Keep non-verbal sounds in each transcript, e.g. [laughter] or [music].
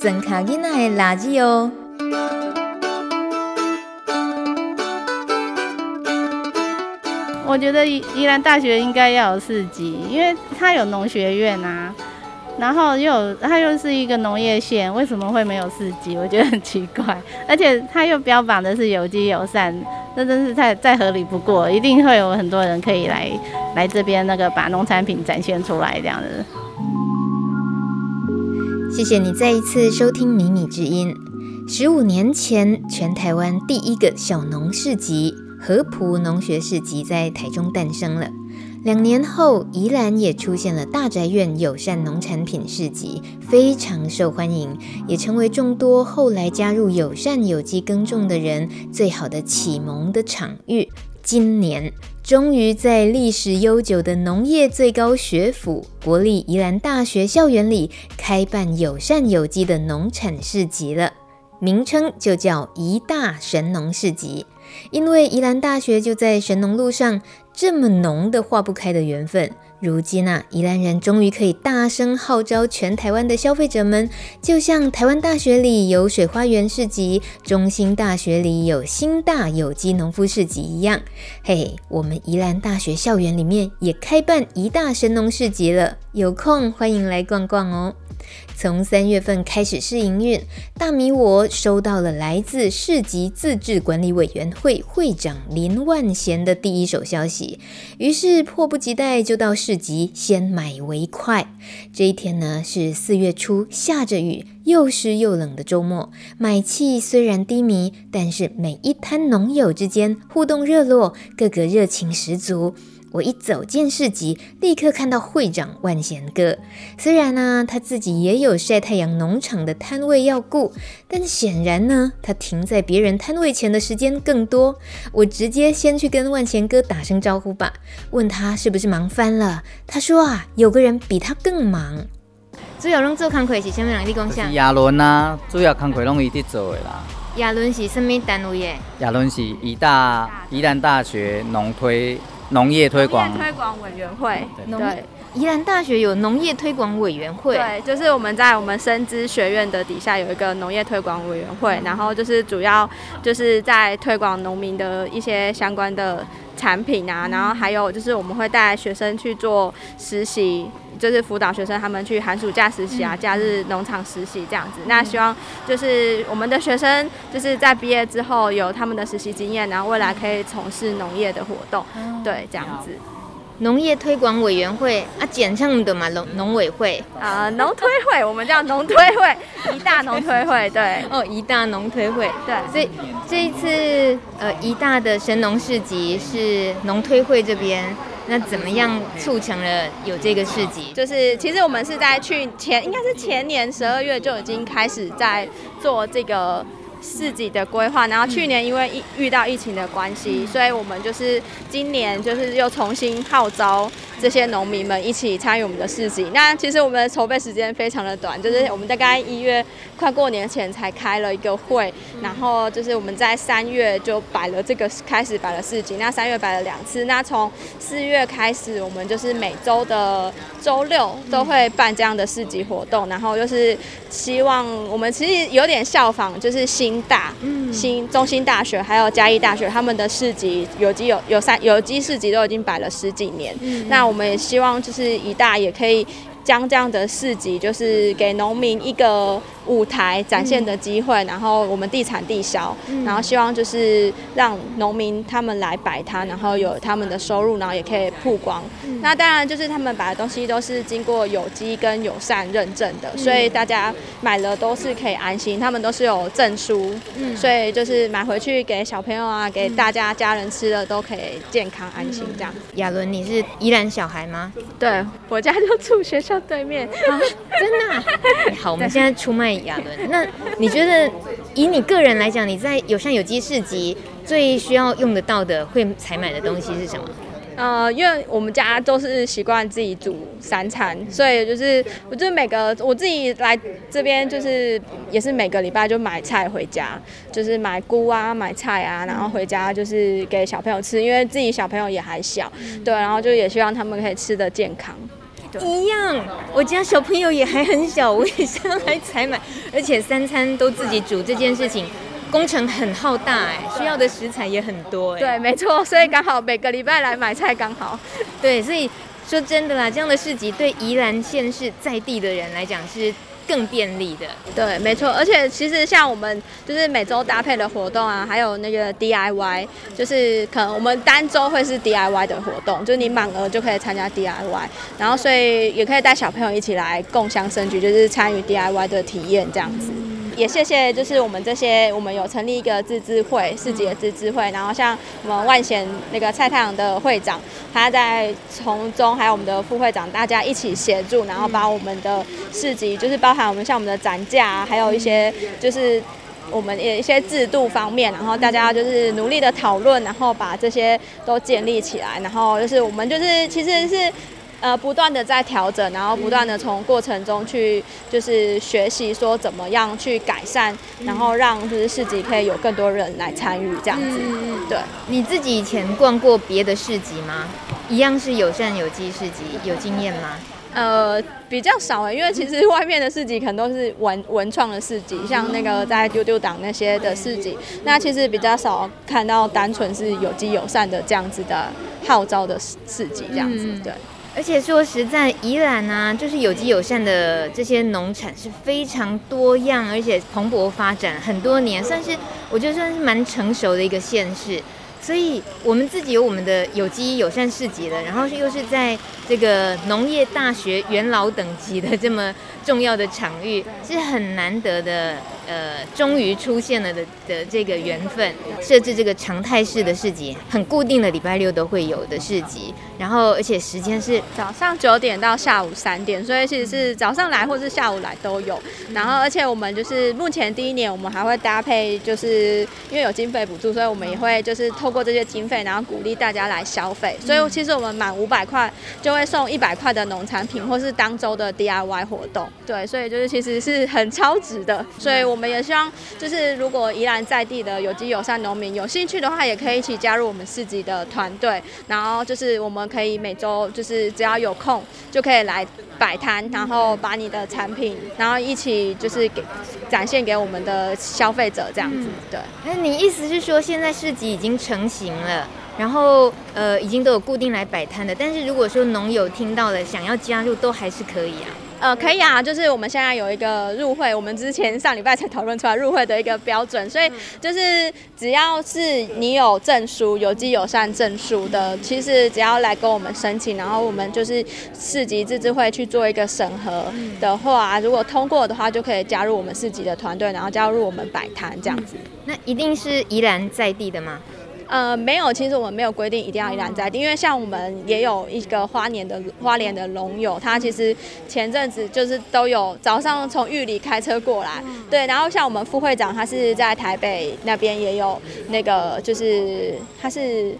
增加囡仔的垃圾哦。我觉得宜宜兰大学应该要有四级，因为它有农学院啊，然后又有它又是一个农业县，为什么会没有四级？我觉得很奇怪，而且它又标榜的是有机友善，这真是太再合理不过，一定会有很多人可以来来这边那个把农产品展现出来这样子。谢谢你再一次收听《迷你之音》。十五年前，全台湾第一个小农市集。合朴农学市集在台中诞生了。两年后，宜兰也出现了大宅院友善农产品市集，非常受欢迎，也成为众多后来加入友善有机耕种的人最好的启蒙的场域。今年，终于在历史悠久的农业最高学府国立宜兰大学校园里开办友善有机的农产市集了，名称就叫宜大神农市集。因为宜兰大学就在神农路上，这么浓的化不开的缘分。如今啊，宜兰人终于可以大声号召全台湾的消费者们，就像台湾大学里有水花园市集，中兴大学里有新大有机农夫市集一样。嘿嘿，我们宜兰大学校园里面也开办宜大神农市集了，有空欢迎来逛逛哦。从三月份开始试营运，大米我收到了来自市集自治管理委员会会长林万贤的第一手消息，于是迫不及待就到市集先买为快。这一天呢，是四月初，下着雨，又湿又冷的周末，买气虽然低迷，但是每一摊农友之间互动热络，个个热情十足。我一走进市集，立刻看到会长万贤哥。虽然呢，他自己也有晒太阳农场的摊位要顾，但显然呢，他停在别人摊位前的时间更多。我直接先去跟万贤哥打声招呼吧，问他是不是忙翻了。他说啊，有个人比他更忙。主要拢做工课是什么人？你讲下。亚伦啊，主要工课拢伊伫做的啦。亚伦是什么单位的？亚伦是宜大宜兰大学农推。农业推广。推广委员会，对，宜兰大学有农业推广委员会，对，就是我们在我们生资学院的底下有一个农业推广委员会，然后就是主要就是在推广农民的一些相关的产品啊，然后还有就是我们会带学生去做实习。就是辅导学生他们去寒暑假实习啊，假日农场实习这样子。那希望就是我们的学生就是在毕业之后有他们的实习经验，然后未来可以从事农业的活动。对，这样子。农业推广委员会啊，简称的嘛，农农委会啊，农推会，我们叫农推会，[laughs] 一大农推会。对，哦，一大农推会。对，所以这一次呃，一大的神农市集是农推会这边。那怎么样促成了有这个市集？就是其实我们是在去前，应该是前年十二月就已经开始在做这个市集的规划，然后去年因为疫遇到疫情的关系，所以我们就是今年就是又重新号召。这些农民们一起参与我们的市集。那其实我们的筹备时间非常的短，就是我们大概一月快过年前才开了一个会，然后就是我们在三月就摆了这个开始摆了市集。那三月摆了两次，那从四月开始，我们就是每周的周六都会办这样的市集活动，然后就是希望我们其实有点效仿，就是新大、新中心大学还有嘉义大学他们的市集，有机有有三有机市集都已经摆了十几年，那。我们也希望，就是以大也可以将这样的市集，就是给农民一个。舞台展现的机会，然后我们地产地销，然后希望就是让农民他们来摆摊，然后有他们的收入，然后也可以曝光。那当然就是他们摆的东西都是经过有机跟友善认证的，所以大家买了都是可以安心，他们都是有证书，所以就是买回去给小朋友啊，给大家家人吃的都可以健康安心这样。亚伦，你是宜兰小孩吗？对，我家就住学校对面。啊，真的？好，我们现在出卖。亚伦，那你觉得以你个人来讲，你在友善有机市集最需要用得到的、会采买的东西是什么？呃，因为我们家都是习惯自己煮三餐，所以就是我就每个我自己来这边，就是也是每个礼拜就买菜回家，就是买菇啊、买菜啊，然后回家就是给小朋友吃，因为自己小朋友也还小，对，然后就也希望他们可以吃得健康。一样，我家小朋友也还很小，我也上来采买，而且三餐都自己煮这件事情。工程很浩大哎，需要的食材也很多哎。对，没错，所以刚好每个礼拜来买菜刚好。[laughs] 对，所以说真的啦，这样的市集对宜兰县市在地的人来讲是更便利的。对，没错，而且其实像我们就是每周搭配的活动啊，还有那个 DIY，就是可能我们单周会是 DIY 的活动，就是你满额就可以参加 DIY，然后所以也可以带小朋友一起来共襄盛举，就是参与 DIY 的体验这样子。也谢谢，就是我们这些，我们有成立一个自治会，市集的自治会，然后像我们万贤那个蔡太阳的会长，他在从中，还有我们的副会长，大家一起协助，然后把我们的市集，就是包含我们像我们的展架，还有一些就是我们也一些制度方面，然后大家就是努力的讨论，然后把这些都建立起来，然后就是我们就是其实是。呃，不断的在调整，然后不断的从过程中去就是学习说怎么样去改善，然后让就是市集可以有更多人来参与这样子。嗯，对。你自己以前逛过别的市集吗？一样是友善有机市集，有经验吗？呃，比较少哎，因为其实外面的市集可能都是文文创的市集，像那个在丢丢党那些的市集，那其实比较少看到单纯是有机友善的这样子的号召的市集这样子，对。而且说实在，宜兰啊，就是有机友善的这些农产是非常多样，而且蓬勃发展很多年，算是我觉得算是蛮成熟的一个县市。所以我们自己有我们的有机友善市集了，然后又是在这个农业大学元老等级的这么重要的场域，是很难得的。呃，终于出现了的的这个缘分，设置这个常态式的市集，很固定的礼拜六都会有的市集，然后而且时间是早上九点到下午三点，所以其实是早上来或是下午来都有。然后而且我们就是目前第一年，我们还会搭配，就是因为有经费补助，所以我们也会就是透过这些经费，然后鼓励大家来消费。所以其实我们满五百块就会送一百块的农产品，或是当周的 DIY 活动。对，所以就是其实是很超值的，所以我们。也希望，就是如果宜兰在地的有机友善农民有兴趣的话，也可以一起加入我们市集的团队。然后就是我们可以每周就是只要有空就可以来摆摊，然后把你的产品，然后一起就是给展现给我们的消费者这样子。对。那你意思是说，现在市集已经成型了，然后呃已经都有固定来摆摊的，但是如果说农友听到了想要加入，都还是可以啊。呃，可以啊，就是我们现在有一个入会，我们之前上礼拜才讨论出来入会的一个标准，所以就是只要是你有证书，有机友善证书的，其实只要来跟我们申请，然后我们就是市级自治会去做一个审核的话，如果通过的话，就可以加入我们市级的团队，然后加入我们摆摊这样子。那一定是宜兰在地的吗？呃，没有，其实我们没有规定一定要宜兰在地，因为像我们也有一个花莲的花莲的龙友，他其实前阵子就是都有早上从玉里开车过来，对，然后像我们副会长，他是在台北那边也有那个，就是他是。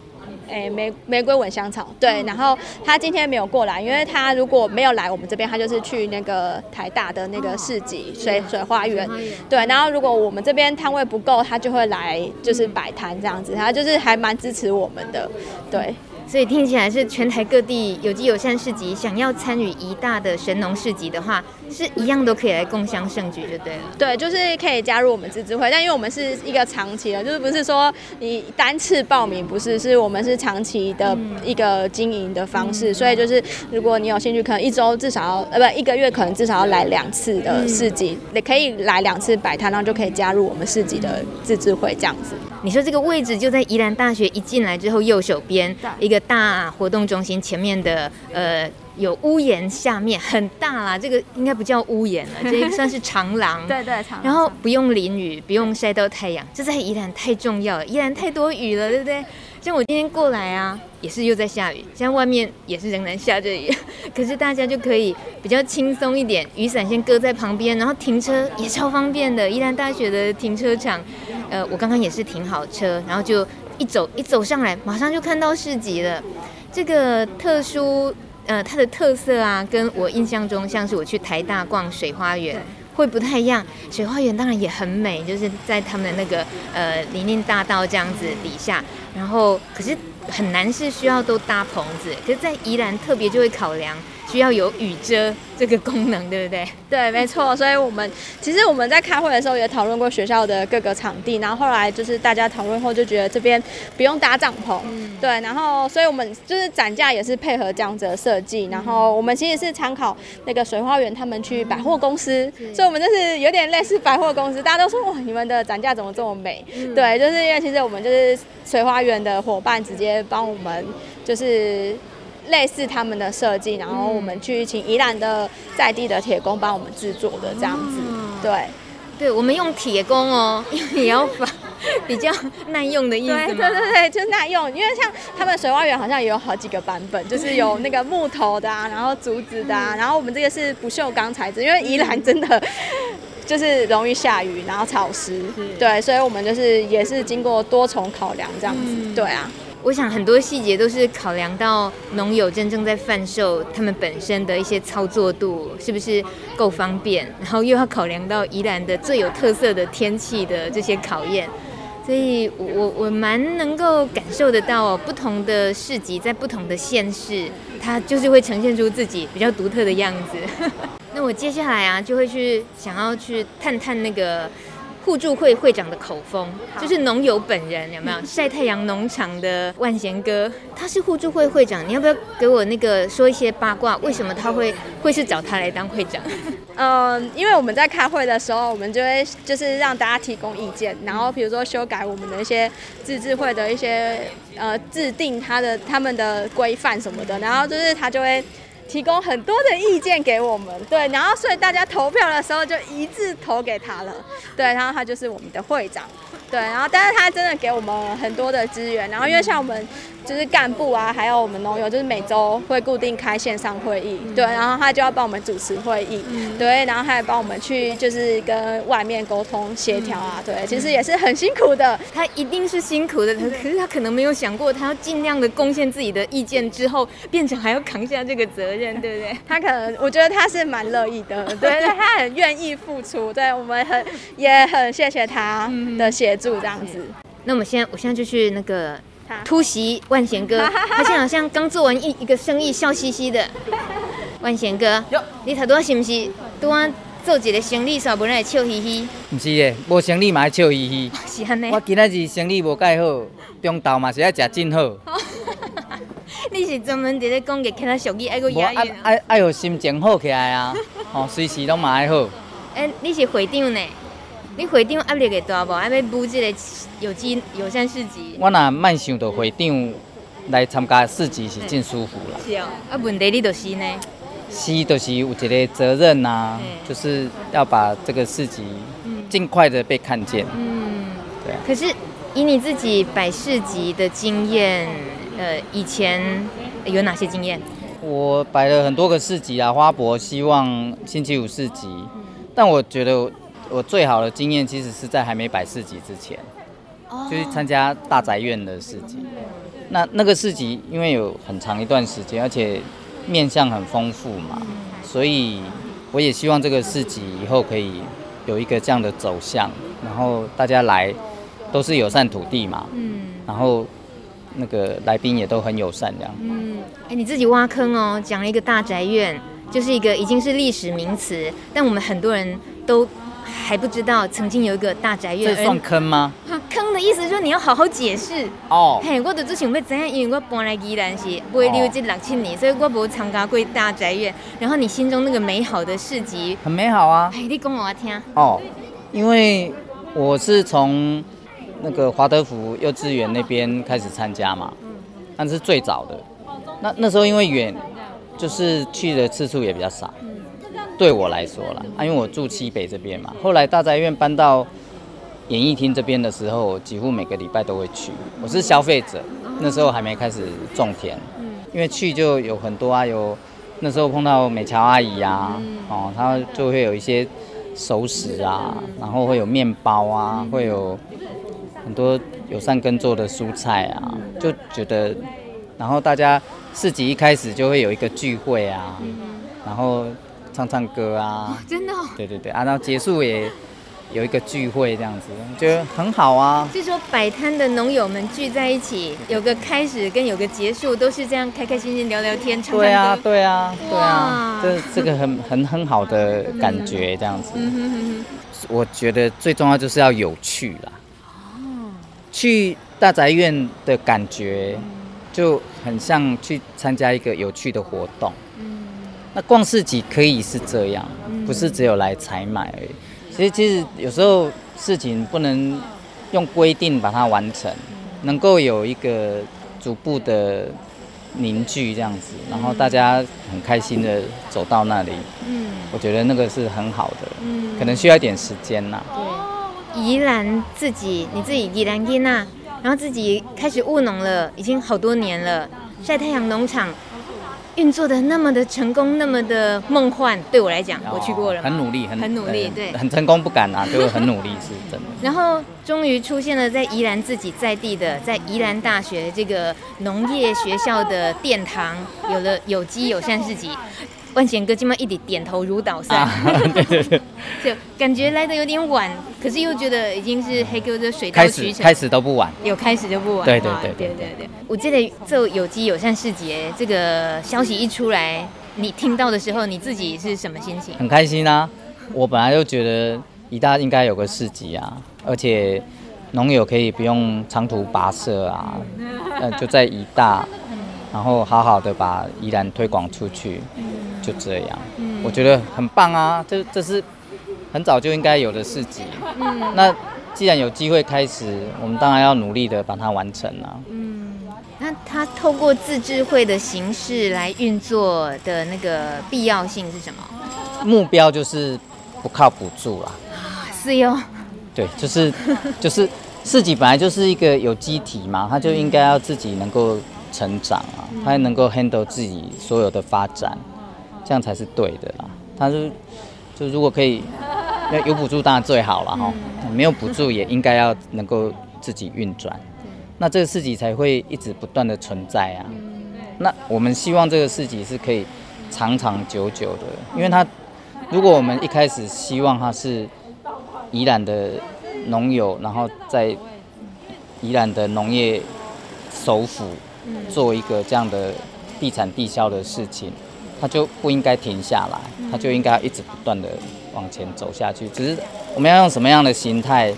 哎，玫玫瑰吻香草，对，然后他今天没有过来，因为他如果没有来我们这边，他就是去那个台大的那个市集水水花园，对，然后如果我们这边摊位不够，他就会来就是摆摊这样子，他就是还蛮支持我们的，对。所以听起来是全台各地有机友善市集，想要参与一大的神农市集的话，是一样都可以来共襄盛举就对了。对，就是可以加入我们自治会，但因为我们是一个长期的，就是不是说你单次报名，不是，是我们是长期的一个经营的方式，嗯、所以就是如果你有兴趣，可能一周至少要呃不一个月可能至少要来两次的市集，你、嗯、可以来两次摆摊，然后就可以加入我们市集的自治会这样子。你说这个位置就在宜兰大学一进来之后右手边一个。大活动中心前面的呃有屋檐下面很大啦，这个应该不叫屋檐了，这个算是长廊。[laughs] 对对，长廊。然后不用淋雨，不用晒到太阳，这在宜兰太重要了。宜兰太多雨了，对不对？像我今天过来啊，也是又在下雨，现在外面也是仍然下着雨，可是大家就可以比较轻松一点，雨伞先搁在旁边，然后停车也超方便的。宜兰大学的停车场，呃，我刚刚也是停好车，然后就。一走一走上来，马上就看到市集了。这个特殊，呃，它的特色啊，跟我印象中像是我去台大逛水花园会不太一样。水花园当然也很美，就是在他们的那个呃林荫大道这样子底下，然后可是很难是需要都搭棚子。可是，在宜兰特别就会考量需要有雨遮这个功能，对不对？对，没错。所以我们其实我们在开会的时候也讨论过学校的各个场地，然后后来就是大家讨论后就觉得这边不用搭帐篷，嗯、对。然后所以我们就是展架也是配合这样子的设计，然后我们其实是参考那个水花园他们去百货公司，嗯、所以我们就是有点类似百货公司，大家都说哇，你们的展架怎么这么美？嗯、对，就是因为其实我们就是水花园的伙伴直接帮我们就是。类似他们的设计，然后我们去请宜兰的在地的铁工帮我们制作的这样子，对，对，我们用铁工哦，[laughs] 也要把比较耐用的意思，对对对对，就耐用，因为像他们水花园好像也有好几个版本，就是有那个木头的啊，然后竹子的啊，然后我们这个是不锈钢材质，因为宜兰真的就是容易下雨，然后潮湿，对，所以我们就是也是经过多重考量这样子，对啊。我想很多细节都是考量到农友真正在贩售他们本身的一些操作度是不是够方便，然后又要考量到宜兰的最有特色的天气的这些考验，所以我我我蛮能够感受得到哦不同的市集在不同的县市，它就是会呈现出自己比较独特的样子。[laughs] 那我接下来啊就会去想要去探探那个。互助会会长的口风，就是农友本人有没有？[laughs] 晒太阳农场的万贤哥，他是互助会会长，你要不要给我那个说一些八卦？为什么他会会是找他来当会长？嗯，[laughs] 因为我们在开会的时候，我们就会就是让大家提供意见，然后比如说修改我们的一些自治会的一些呃制定他的他们的规范什么的，然后就是他就会。提供很多的意见给我们，对，然后所以大家投票的时候就一致投给他了，对，然后他就是我们的会长，对，然后但是他真的给我们很多的资源，然后因为像我们。就是干部啊，还有我们农友，就是每周会固定开线上会议，嗯、对，然后他就要帮我们主持会议，嗯、对，然后他还帮我们去就是跟外面沟通协调啊，对，其实也是很辛苦的。他一定是辛苦的，可是他可能没有想过，他要尽量的贡献自己的意见之后，变成还要扛下这个责任，对不对？他可能，我觉得他是蛮乐意的，对，他很愿意付出，对，我们很也很谢谢他的协助，这样子。那我们现在，我现在就去那个。突袭万贤哥，[laughs] 他现在好像刚做完一一个生意，笑嘻嘻的。[laughs] 万贤哥，你头拄是不是拄啊做一个生意，煞无来笑嘻嘻？不是的，无生意嘛爱笑嘻嘻。[laughs] 是安尼。我今仔日生意无介好，中昼嘛是爱食真好。你是专门伫咧讲个其他俗语，爱个押韵。爱爱有心情好起来啊！哦，随时拢嘛爱好。哎、欸，你是会长呢？你会长压力会大无？还要布置个有机友善市集？我若慢想到会长来参加市集是真舒服啦。是哦，啊问题你就是呢？是，就是有一个责任呐、啊，就是要把这个市集尽快的被看见。嗯，对啊。可是以你自己摆市集的经验，呃，以前有哪些经验？我摆了很多个市集啊，花博、希望、星期五市集，但我觉得。我最好的经验其实是在还没摆市集之前，就是参加大宅院的市集。那那个市集因为有很长一段时间，而且面向很丰富嘛，所以我也希望这个市集以后可以有一个这样的走向，然后大家来都是友善土地嘛，嗯，然后那个来宾也都很友善这样。嗯，哎，你自己挖坑哦，讲了一个大宅院，就是一个已经是历史名词，但我们很多人都。还不知道曾经有一个大宅院，这算坑吗？坑的意思就是你要好好解释哦。嘿，我的之前要怎样？因为我搬来宜兰是不会留这六七年，所以我没有参加过大宅院。然后你心中那个美好的市集，很美好啊。嘿，你讲我听。哦，因为我是从那个华德福幼稚园那边开始参加嘛，但是最早的。那那时候因为远，就是去的次数也比较少。对我来说啦，啊，因为我住西北这边嘛。后来大宅院搬到演艺厅这边的时候，几乎每个礼拜都会去。我是消费者，那时候还没开始种田，因为去就有很多啊，有那时候碰到美乔阿姨啊，哦，她就会有一些熟食啊，然后会有面包啊，会有很多友善耕作的蔬菜啊，就觉得，然后大家市集一开始就会有一个聚会啊，然后。唱唱歌啊，哦、真的、哦，对对对啊，然后结束也有一个聚会这样子，觉得很好啊。据说摆摊的农友们聚在一起，有个开始跟有个结束，都是这样开开心心聊聊天，唱唱歌。对啊，对啊，对啊，这这个很很很好的感觉这样子。嗯哼哼哼。我觉得最重要就是要有趣啦。哦。去大宅院的感觉就很像去参加一个有趣的活动。嗯。那逛市集可以是这样，不是只有来采买而已。其实，其实有时候事情不能用规定把它完成，能够有一个逐步的凝聚这样子，然后大家很开心的走到那里。嗯，我觉得那个是很好的。嗯，可能需要一点时间呐。对，宜兰自己，你自己宜兰囡仔，然后自己开始务农了，已经好多年了，晒太阳农场。运作的那么的成功，那么的梦幻，对我来讲，我去过了，很努力，很很努力，对，很成功不敢啊，就很努力是真的。[laughs] 然后终于出现了在宜兰自己在地的，在宜兰大学这个农业学校的殿堂，有了有机友善市集。万贤哥今晚一直点头如捣蒜，啊，[laughs] 对对对，就感觉来的有点晚，可是又觉得已经是黑哥的水到渠成，开始都不晚，有开始就不晚，对对对对对对对。我记得做有机友善市集这个消息一出来，你听到的时候，你自己是什么心情？很开心啊！我本来就觉得宜大应该有个市集啊，而且农友可以不用长途跋涉啊，呃，就在宜大，然后好好的把宜兰推广出去。就这样，嗯，我觉得很棒啊！这这是很早就应该有的事情。嗯，那既然有机会开始，我们当然要努力的把它完成了。嗯，那他透过自治会的形式来运作的那个必要性是什么？目标就是不靠补助啦。啊，是哟。对，就是就是市集本来就是一个有机体嘛，它就应该要自己能够成长啊，它能够 handle 自己所有的发展。这样才是对的啦。他是，就如果可以，有补助当然最好了哈。没有补助也应该要能够自己运转，那这个市集才会一直不断的存在啊。那我们希望这个市集是可以长长久久的，因为它如果我们一开始希望它是宜兰的农友，然后在宜兰的农业首府做一个这样的地产地销的事情。他就不应该停下来，他就应该一直不断的往前走下去。只是我们要用什么样的形态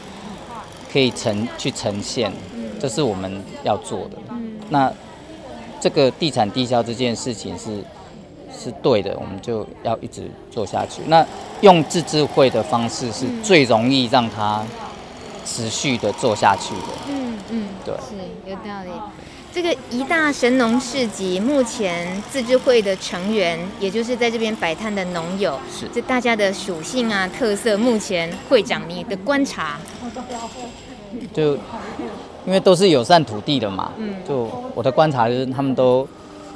可以呈去呈现，这是我们要做的。那这个地产地销这件事情是是对的，我们就要一直做下去。那用自治会的方式是最容易让它持续的做下去的。嗯嗯，对，是有道理。这个一大神农市集目前自治会的成员，也就是在这边摆摊的农友，是。这大家的属性啊特色，目前会长你的观察，就因为都是友善土地的嘛，嗯，就我的观察就是他们都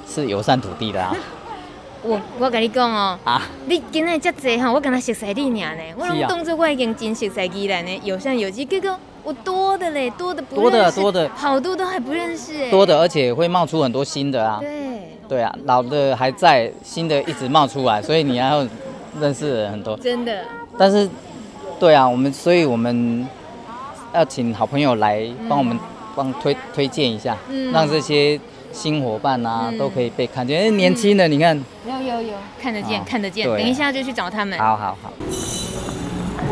是友善土地的啊。[laughs] 我我跟你讲哦，啊，你今日这么多，我跟他熟悉你呢，我拢当作我已经真熟悉宜兰呢，友善有机，结果。我多的嘞，多的不，多的多的，好多都还不认识。哎，多的而且会冒出很多新的啊，对，对啊，老的还在，新的一直冒出来，所以你要认识很多，真的。但是，对啊，我们所以我们要请好朋友来帮我们帮推推荐一下，嗯，让这些新伙伴啊都可以被看见，哎年轻的你看，有有有，看得见看得见，等一下就去找他们，好好好。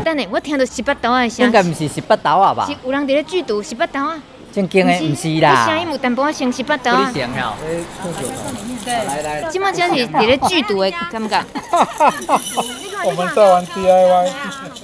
等下，我听到十八刀的声，应该不是十八刀啊吧？是有人在咧剧毒十八刀啊？正经的不是啦。声音有淡薄仔像十八刀啊。对。来来。今麦真是伫咧剧毒的感觉。我们在玩 DIY。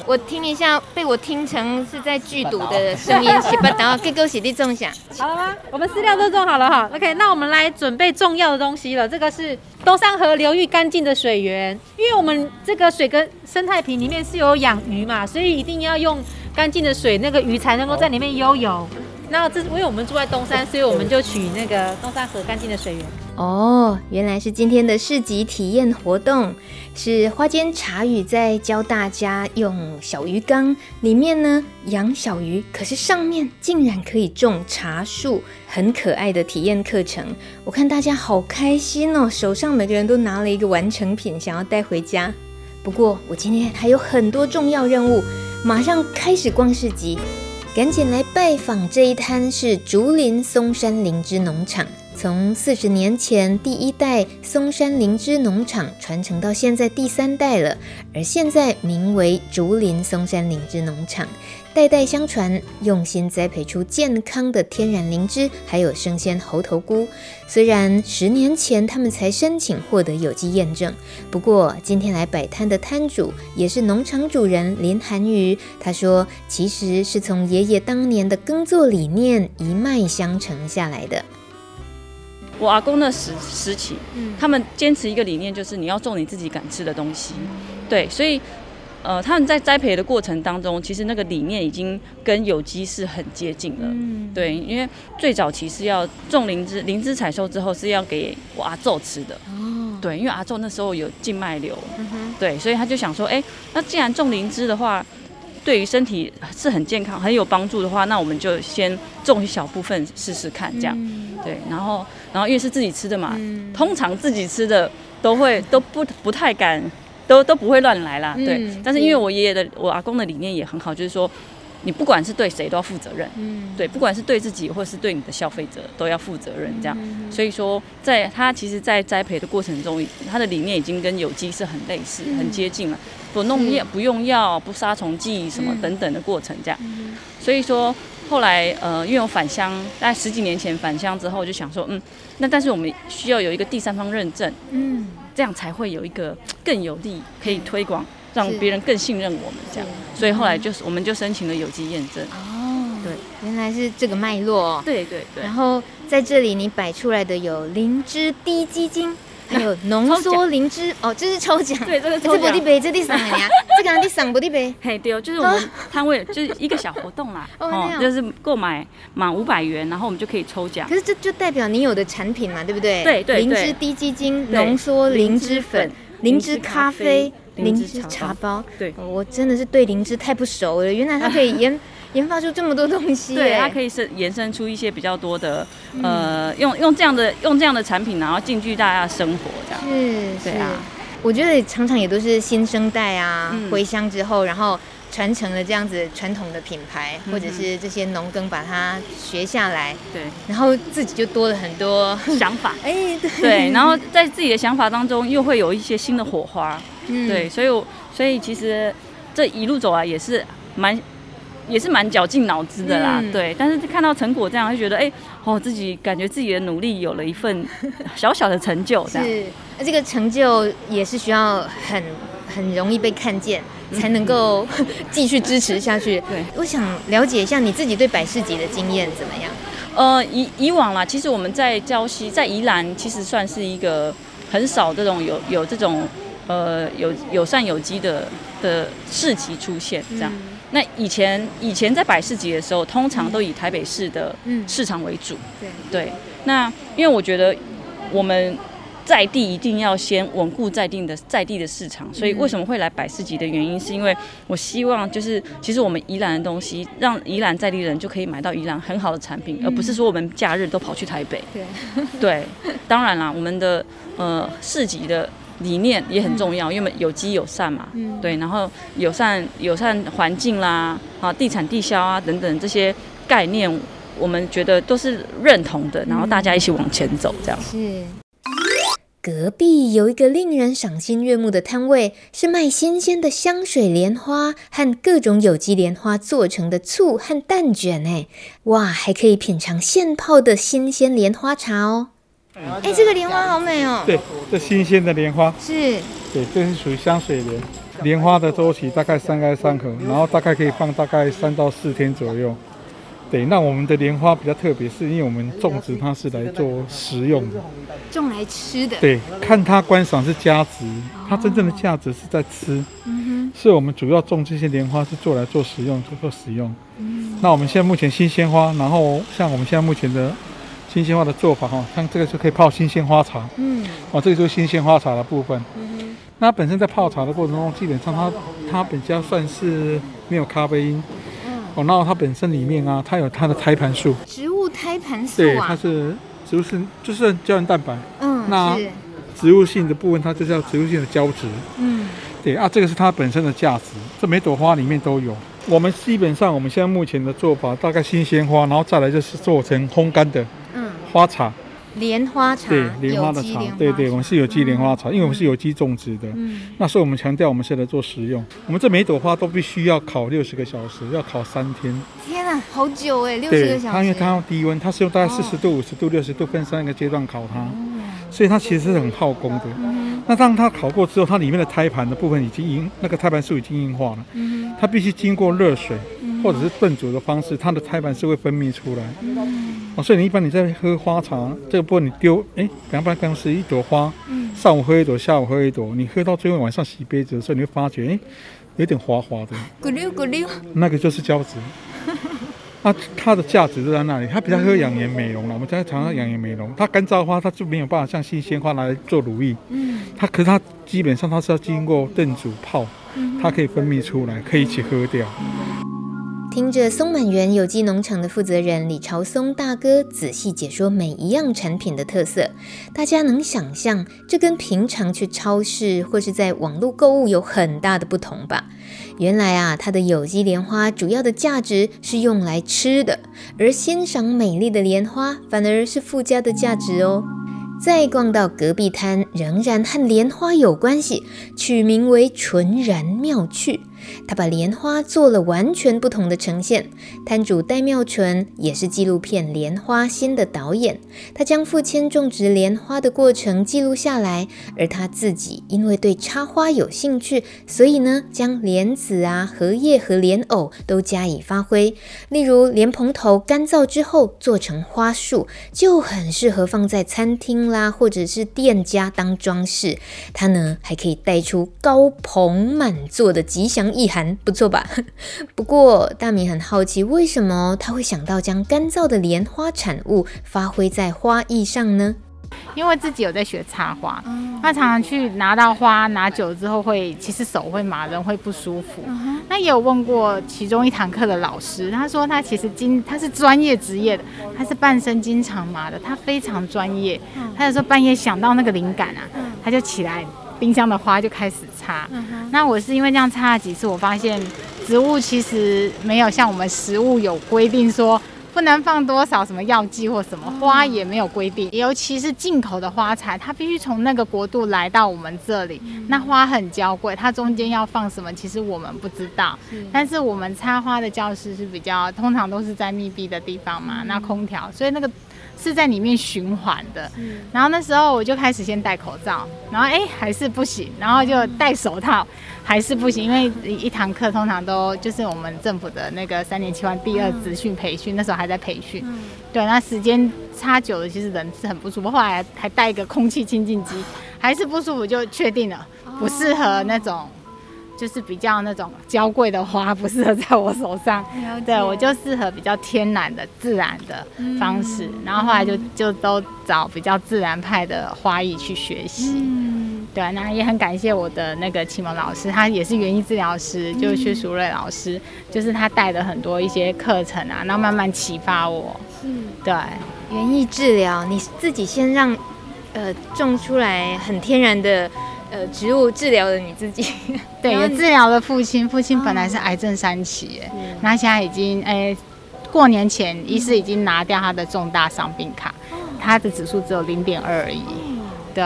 我听一下，被我听成是在剧毒的声音，十八刀，结果是你种下。好了吗？我们饲料都种好了哈。OK，那我们来准备重要的东西了。这个是东山河流域干净的水源，因为我们这个水跟生态瓶里面是有养鱼嘛，所以一定要用干净的水，那个鱼才能够在里面游泳。那这因为我们住在东山，所以我们就取那个东山河干净的水源。哦，原来是今天的市集体验活动，是花间茶语在教大家用小鱼缸里面呢养小鱼，可是上面竟然可以种茶树，很可爱的体验课程。我看大家好开心哦，手上每个人都拿了一个完成品，想要带回家。不过我今天还有很多重要任务。马上开始逛市集，赶紧来拜访这一摊是竹林松山灵芝农场。从四十年前第一代松山灵芝农场传承到现在第三代了，而现在名为竹林松山灵芝农场，代代相传，用心栽培出健康的天然灵芝，还有生鲜猴头菇。虽然十年前他们才申请获得有机验证，不过今天来摆摊的摊主也是农场主人林涵瑜，他说，其实是从爷爷当年的耕作理念一脉相承下来的。我阿公那时时期，他们坚持一个理念，就是你要种你自己敢吃的东西。对，所以，呃，他们在栽培的过程当中，其实那个理念已经跟有机是很接近了。对，因为最早期是要种灵芝，灵芝采收之后是要给我阿昼吃的。对，因为阿昼那时候有静脉瘤。对，所以他就想说，哎，那既然种灵芝的话，对于身体是很健康、很有帮助的话，那我们就先种一小部分试试看，这样。对，然后。然后因为是自己吃的嘛，嗯、通常自己吃的都会都不不太敢，都都不会乱来啦。对，嗯、但是因为我爷爷的我阿公的理念也很好，就是说，你不管是对谁都要负责任。嗯，对，不管是对自己或是对你的消费者都要负责任。这样，嗯、所以说在他其实，在栽培的过程中，他的理念已经跟有机是很类似、嗯、很接近了。不弄药、不用药、不杀虫剂什么等等的过程，这样。嗯、所以说。后来，呃，因为我返乡，大概十几年前返乡之后，我就想说，嗯，那但是我们需要有一个第三方认证，嗯，这样才会有一个 [tsk] 更有利可以推广，让别人更信任我们这样。所以后来就是，我们就申请了有机验证。哦，对，原来是这个脉络。对对对。然后在这里，你摆出来的有灵芝滴鸡精。还有浓缩灵芝哦，这是抽奖。对，这个抽奖。这不地这第三个呀？[laughs] 这个第三不地杯。嘿，对哦，就是我们摊位就是一个小活动啦。哦，就是购买满五百元，然后我们就可以抽奖。可是这就代表你有的产品嘛，对不对？对对。灵芝低基精、浓缩灵芝粉、灵芝咖啡、灵芝茶包。对，我真的是对灵芝太不熟了，原来它可以 [laughs] 腌。研发出这么多东西，对，它可以是延伸出一些比较多的，嗯、呃，用用这样的用这样的产品，然后进去大家的生活，这样。是，对啊。我觉得常常也都是新生代啊，嗯、回乡之后，然后传承了这样子传统的品牌，嗯、或者是这些农耕把它学下来，对，然后自己就多了很多想法，[laughs] 哎，对，对，然后在自己的想法当中又会有一些新的火花，嗯，对，所以所以其实这一路走来也是蛮。也是蛮绞尽脑汁的啦，嗯、对。但是看到成果这样，就觉得哎、欸，哦，自己感觉自己的努力有了一份 [laughs] 小小的成就，这样。是，那这个成就也是需要很很容易被看见，才能够 [laughs] 继续支持下去。对，我想了解一下你自己对百事级的经验怎么样？呃，以以往啦，其实我们在礁溪，在宜兰，其实算是一个很少这种有有这种呃有友善有机的的市集出现这样。嗯那以前以前在百事集的时候，通常都以台北市的市场为主。嗯、对对。那因为我觉得我们在地一定要先稳固在地的在地的市场，所以为什么会来百事集的原因，是因为我希望就是其实我们宜兰的东西，让宜兰在地人就可以买到宜兰很好的产品，而不是说我们假日都跑去台北。对对。当然啦，我们的呃市集的。理念也很重要，因为有机友善嘛，嗯、对，然后友善友善环境啦，啊，地产地销啊等等这些概念，我们觉得都是认同的，然后大家一起往前走，这样。是。隔壁有一个令人赏心悦目的摊位，是卖新鲜的香水莲花和各种有机莲花做成的醋和蛋卷，哎，哇，还可以品尝现泡的新鲜莲花茶哦。哎、欸，这个莲花好美哦！对，这新鲜的莲花是，对，这是属于香水莲。莲花的周期大概三开三合，然后大概可以放大概三到四天左右。对，那我们的莲花比较特别，是因为我们种植它是来做食用的，种来吃的。对，看它观赏是价值，它真正的价值是在吃。嗯哼，是我们主要种这些莲花是做来做食用，做做食用。嗯，那我们现在目前新鲜花，然后像我们现在目前的。新鲜花的做法哈，像这个就可以泡新鲜花茶。嗯，哦，这个就是新鲜花茶的部分。嗯哼，那本身在泡茶的过程中，基本上它它比较算是没有咖啡因。嗯，哦，然后它本身里面啊，它有它的胎盘素。植物胎盘素啊。对，它是植物性，就是胶原蛋白。嗯，那植物性的部分，它就叫植物性的胶质。嗯，对啊，这个是它本身的价值，这每朵花里面都有。我们基本上我们现在目前的做法，大概新鲜花，然后再来就是做成烘干的，嗯，花茶。莲花茶，对，莲花的茶，对对，我们是有机莲花茶，因为我们是有机种植的。嗯，那所以我们强调我们是来做食用，我们这每朵花都必须要烤六十个小时，要烤三天。天啊，好久哎，六十个小时。它因为它要低温，它是用大概四十度、五十度、六十度分三个阶段烤它，所以它其实是很耗工的。那当它烤过之后，它里面的胎盘的部分已经硬，那个胎盘素已经硬化了。嗯，它必须经过热水或者是炖煮的方式，它的胎盘是会分泌出来。哦，所以你一般你在喝花茶这个部分，你丢哎，比方说是一朵花，上午喝一朵，下午喝一朵，你喝到最后晚上洗杯子的时候，你会发觉哎，有点滑滑的，咕溜咕溜，那个就是胶质。那 [laughs] 它的价值就在那里，它比较喝养颜美容了。我们在常常养颜美容，它干燥花它就没有办法像新鲜花拿来做乳液。嗯，它可是它基本上它是要经过炖煮泡，它可以分泌出来，可以一起喝掉。听着松满园有机农场的负责人李朝松大哥仔细解说每一样产品的特色，大家能想象这跟平常去超市或是在网络购物有很大的不同吧？原来啊，它的有机莲花主要的价值是用来吃的，而欣赏美丽的莲花反而是附加的价值哦。再逛到隔壁摊，仍然和莲花有关系，取名为纯然妙趣。他把莲花做了完全不同的呈现。摊主戴妙纯也是纪录片《莲花心》的导演，他将父亲种植莲花的过程记录下来，而他自己因为对插花有兴趣，所以呢，将莲子啊、荷叶和莲藕都加以发挥。例如莲蓬头干燥之后做成花束，就很适合放在餐厅啦，或者是店家当装饰。它呢，还可以带出高朋满座的吉祥意涵不错吧？[laughs] 不过大米很好奇，为什么他会想到将干燥的莲花产物发挥在花艺上呢？因为自己有在学插花，那常常去拿到花，拿久了之后会，其实手会麻，人会不舒服。那也有问过其中一堂课的老师，他说他其实经他是专业职业的，他是半身经常麻的，他非常专业。他就说半夜想到那个灵感啊，他就起来。冰箱的花就开始插，嗯、那我是因为这样插了几次，我发现植物其实没有像我们食物有规定说不能放多少什么药剂或什么，花也没有规定，尤其是进口的花材，它必须从那个国度来到我们这里，那花很娇贵，它中间要放什么，其实我们不知道。但是我们插花的教室是比较通常都是在密闭的地方嘛，那空调，所以那个。是在里面循环的，然后那时候我就开始先戴口罩，然后哎还是不行，然后就戴手套，还是不行，因为一堂课通常都就是我们政府的那个三年期完第二资讯培训，那时候还在培训，对，那时间差久了，其实人是很不舒服，后来还带一个空气清净机，还是不舒服，就确定了不适合那种。就是比较那种娇贵的花不适合在我手上，对，我就适合比较天然的、自然的方式。嗯、然后后来就就都找比较自然派的花艺去学习。嗯，对，那也很感谢我的那个启蒙老师，他也是园艺治疗师，就是薛淑瑞老师，就是他带的很多一些课程啊，然后慢慢启发我。嗯，对，园艺治疗，你自己先让呃种出来很天然的。呃，植物治疗了你自己，对，也治疗了父亲。父亲本来是癌症三期，那现在已经，哎、欸，过年前医师已经拿掉他的重大伤病卡，嗯、他的指数只有零点二而已，对。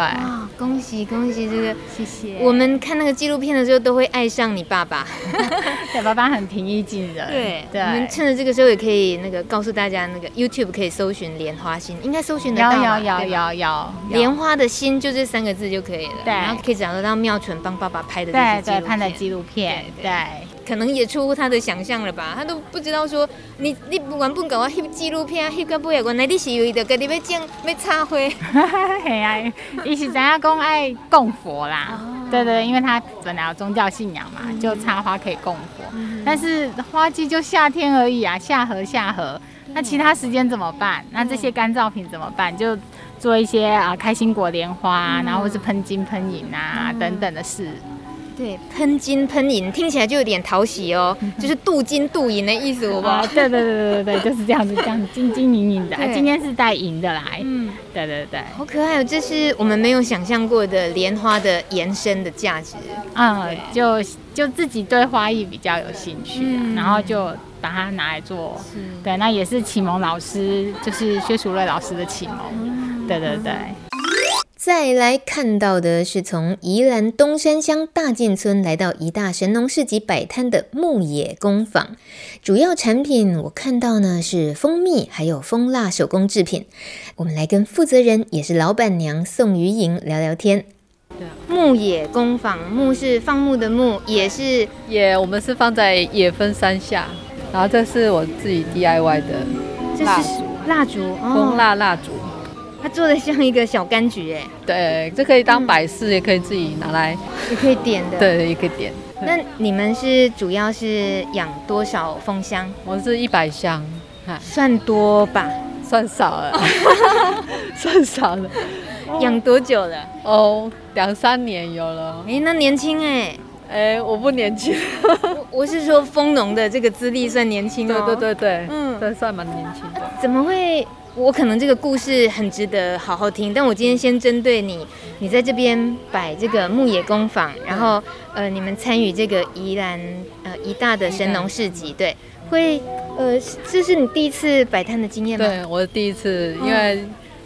恭喜恭喜，这个谢谢。我们看那个纪录片的时候，都会爱上你爸爸。[laughs] 对，爸爸很平易近人。对对。我们趁着这个时候也可以那个告诉大家，那个 YouTube 可以搜寻“莲花心”，应该搜寻得到吗？有有有有有。莲花的心就这三个字就可以了。对。然后可以找得到妙纯帮爸爸拍的这些对，拍的纪录片。对。可能也出乎他的想象了吧？他都不知道说你你不管不搞啊，翕纪录片啊，翕个不要原来你是有意的，跟你要种要插花。嘿啊，伊是怎样讲爱供佛啦？对对，因为他本来有宗教信仰嘛，就插花可以供佛。但是花季就夏天而已啊，夏荷夏荷，那其他时间怎么办？那这些干燥品怎么办？就做一些啊开心果莲花，然后或是喷金喷银啊等等的事。对，喷金喷银听起来就有点讨喜哦，[laughs] 就是镀金镀银的意思，好不好？对对对对对对，就是这样子，这样金金银银的。今天是带银的来，嗯，对对对，好可爱哦，这是我们没有想象过的莲花的延伸的价值。嗯，就就自己对花艺比较有兴趣，啊嗯，然后就把它拿来做。对，那也是启蒙老师，就是薛淑瑞老师的启蒙。嗯，对对对。再来看到的是从宜兰东山乡大进村来到宜大神农市集摆摊的牧野工坊，主要产品我看到呢是蜂蜜，还有蜂蜡手工制品。我们来跟负责人也是老板娘宋于莹聊聊天。对啊，牧野工坊，牧是放牧的牧，也是野，我们是放在野分山下。然后这是我自己 DIY 的蜡烛，蜡烛，蜂蜡蜡烛。它做的像一个小柑橘哎，对，这可以当摆饰，嗯，也可以自己拿来，也可以点的，对，也可以点。那你们是主要是养多少蜂箱？我是一百箱，算多吧？算少了，[laughs] 算少了。[laughs] 养多久了？哦，两三年有了。哎，那年轻哎，哎，我不年轻，我我是说蜂农的这个资历算年轻哦。对对对对，嗯，对，算蛮年轻的。怎么会？我可能这个故事很值得好好听，但我今天先针对你，你在这边摆这个牧野工坊，然后呃，你们参与这个宜兰呃宜大的神农市集，对，会呃，这是你第一次摆摊的经验吗？对，我的第一次，因为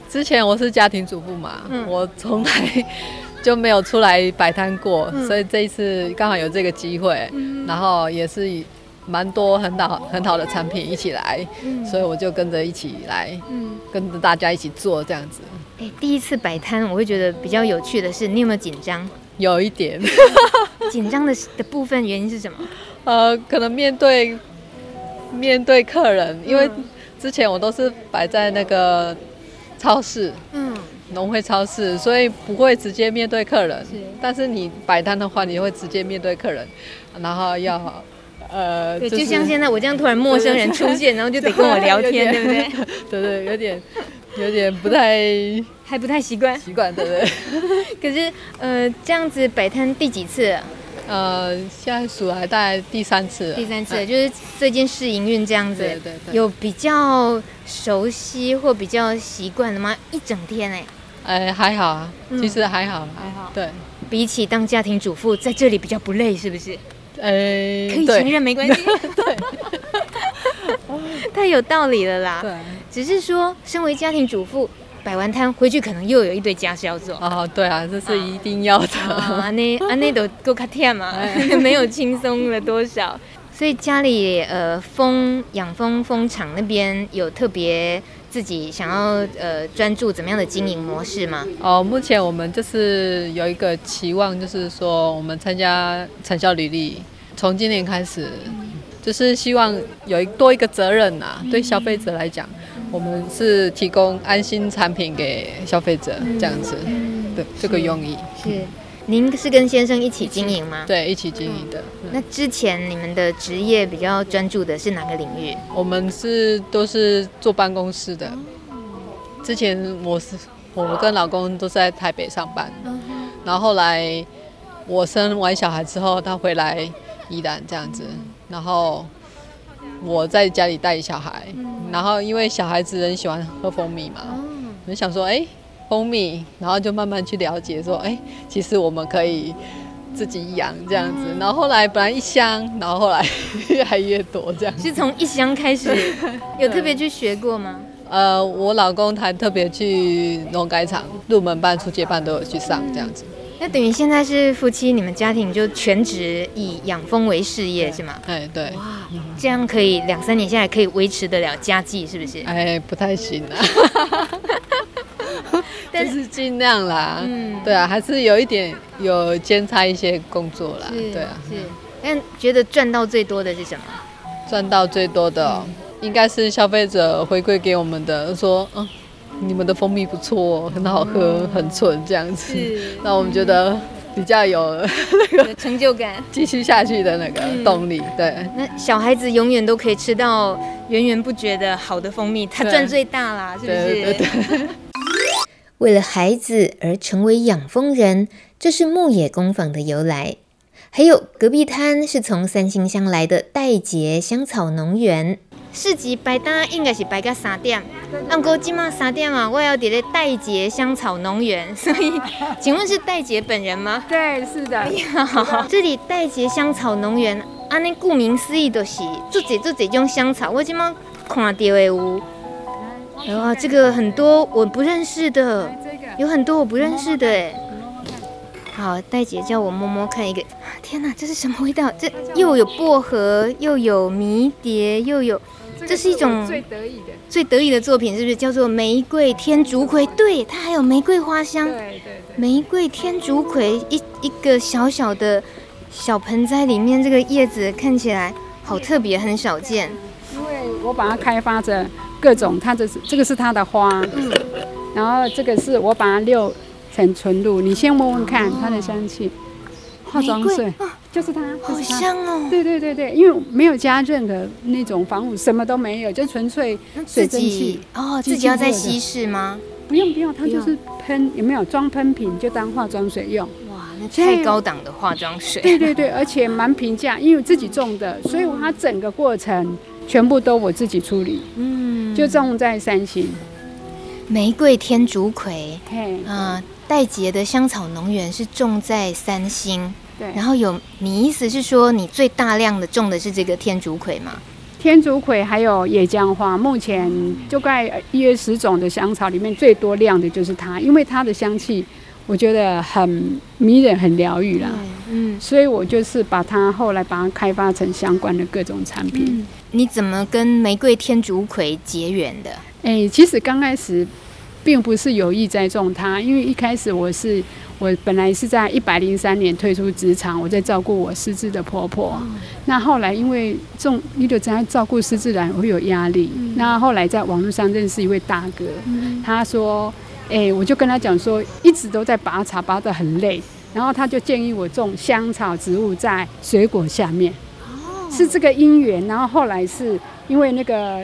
之前我是家庭主妇嘛，嗯、我从来 [laughs] 就没有出来摆摊过，嗯、所以这一次刚好有这个机会，嗯、然后也是以。蛮多很好很好的产品一起来，嗯、所以我就跟着一起来，嗯、跟着大家一起做这样子。哎，第一次摆摊，我会觉得比较有趣的是，你有没有紧张？有一点。[laughs] 紧张的的部分原因是什么？呃，可能面对面对客人，因为之前我都是摆在那个超市，嗯，农会超市，所以不会直接面对客人。是。但是你摆摊的话，你会直接面对客人，然后要。呃，对，就像现在我这样突然陌生人出现，[laughs] 然后就得跟我聊天，对不对？[laughs] 对对，有点，有点不太，[laughs] 还不太习惯。习惯，对不对。可是，呃，这样子摆摊第几次？呃，现在数来大概第三次。第三次，就是最近试营运这样子。对对对。有比较熟悉或比较习惯的吗？一整天哎。哎，还好啊，其实还好，还好。对。比起当家庭主妇，在这里比较不累，是不是？哎，可以承认没关系。[laughs] 对，[laughs] 太有道理了啦。对，只是说，身为家庭主妇，摆完摊回去可能又有一堆家事要做。哦，对啊，这是一定要的。啊，那啊那都够卡甜嘛，[laughs] 没有轻松了多少。所以家里呃，蜂养蜂蜂场那边有特别自己想要呃专注怎么样的经营模式吗？哦，目前我们就是有一个期望，就是说我们参加产销履历，从今年开始，就是希望有一多一个责任呐、啊，对消费者来讲，我们是提供安心产品给消费者这样子，对这个用意是。您是跟先生一起经营吗？对，一起经营的。嗯、那之前你们的职业比较专注的是哪个领域？我们是都是坐办公室的。之前我是我跟老公都是在台北上班，然后后来我生完小孩之后，他回来宜兰这样子，然后我在家里带小孩，然后因为小孩子很喜欢喝蜂蜜嘛，我就想说，哎。蜂蜜，然后就慢慢去了解，说，哎，其实我们可以自己养这样子。然后后来本来一箱，然后后来 [laughs] 越来越多这样。是从一箱开始，[laughs] 有特别去学过吗？呃，我老公他特别去农改场入门班、初阶班都有去上这样子。那等于现在是夫妻，你们家庭就全职以养蜂为事业是吗？哎，对。哇，这样可以两三年下来可以维持得了家计，是不是？哎，不太行啊。[laughs] [laughs] 但是尽量啦，嗯，对啊，还是有一点有兼差一些工作啦，对啊，是。但觉得赚到最多的是什么？赚到最多的，哦，应该是消费者回馈给我们的，说，嗯，你们的蜂蜜不错，很好喝，嗯，很纯这样子，那我们觉得比较有那个成就感，继续下去的那个动力。对，那小孩子永远都可以吃到源源不绝的好的蜂蜜，他赚最大啦，是不是？对对对。为了孩子而成为养蜂人，这是牧野工坊的由来。还有隔壁摊是从三星乡来的戴杰香草农园。市集摆单应该是摆到三点，按过今晚三点啊，我要伫咧戴杰香草农园，[laughs] 所以请问是戴杰本人吗？对，是的。好，这里戴杰香草农园，安尼顾名思义就是做这做这种香草，我今晚看到的有，哇，这个很多我不认识的，有很多我不认识的哎。好，戴姐叫我摸摸看一个，天哪，这是什么味道？这又有薄荷，又有迷迭，又有，这是一种最得意的最得意的作品，是不是叫做玫瑰天竺葵？对，它还有玫瑰花香。对对对，玫瑰天竺葵一一个小小的小盆栽里面，这个叶子看起来好特别，很少见。因为我把它开发着各种，它这是这个是它的花，嗯，然后这个是我把它六。成纯露，你先闻闻看它的香气。化妆水，就是它，好香哦。对对对对，因为没有加任何那种防腐，什么都没有，就纯粹水蒸气。哦，自己要在稀释吗？不用不用，它就是喷，有没有装喷瓶就当化妆水用。哇，那太高档的化妆水。对对对，而且蛮平价，因为自己种的，所以它整个过程全部都我自己处理。嗯，就种在三星。玫瑰天竺葵，嘿，啊。戴杰的香草农园是种在三星，对。然后有你意思是说，你最大量的种的是这个天竺葵吗？天竺葵还有野姜花，目前就在一二十种的香草里面最多量的就是它，因为它的香气我觉得很迷人，很疗愈啦。嗯，所以我就是把它后来把它开发成相关的各种产品。嗯，你怎么跟玫瑰天竺葵结缘的？哎，其实刚开始。并不是有意栽种它，因为一开始我是我本来是在一百零三年退出职场，我在照顾我失智的婆婆。嗯、那后来因为种，你就在照顾失智的人会有压力。嗯、那后来在网络上认识一位大哥，嗯、他说：“哎、欸，我就跟他讲说，一直都在拔草，拔得很累。然后他就建议我种香草植物在水果下面，哦、是这个因缘。然后后来是因为那个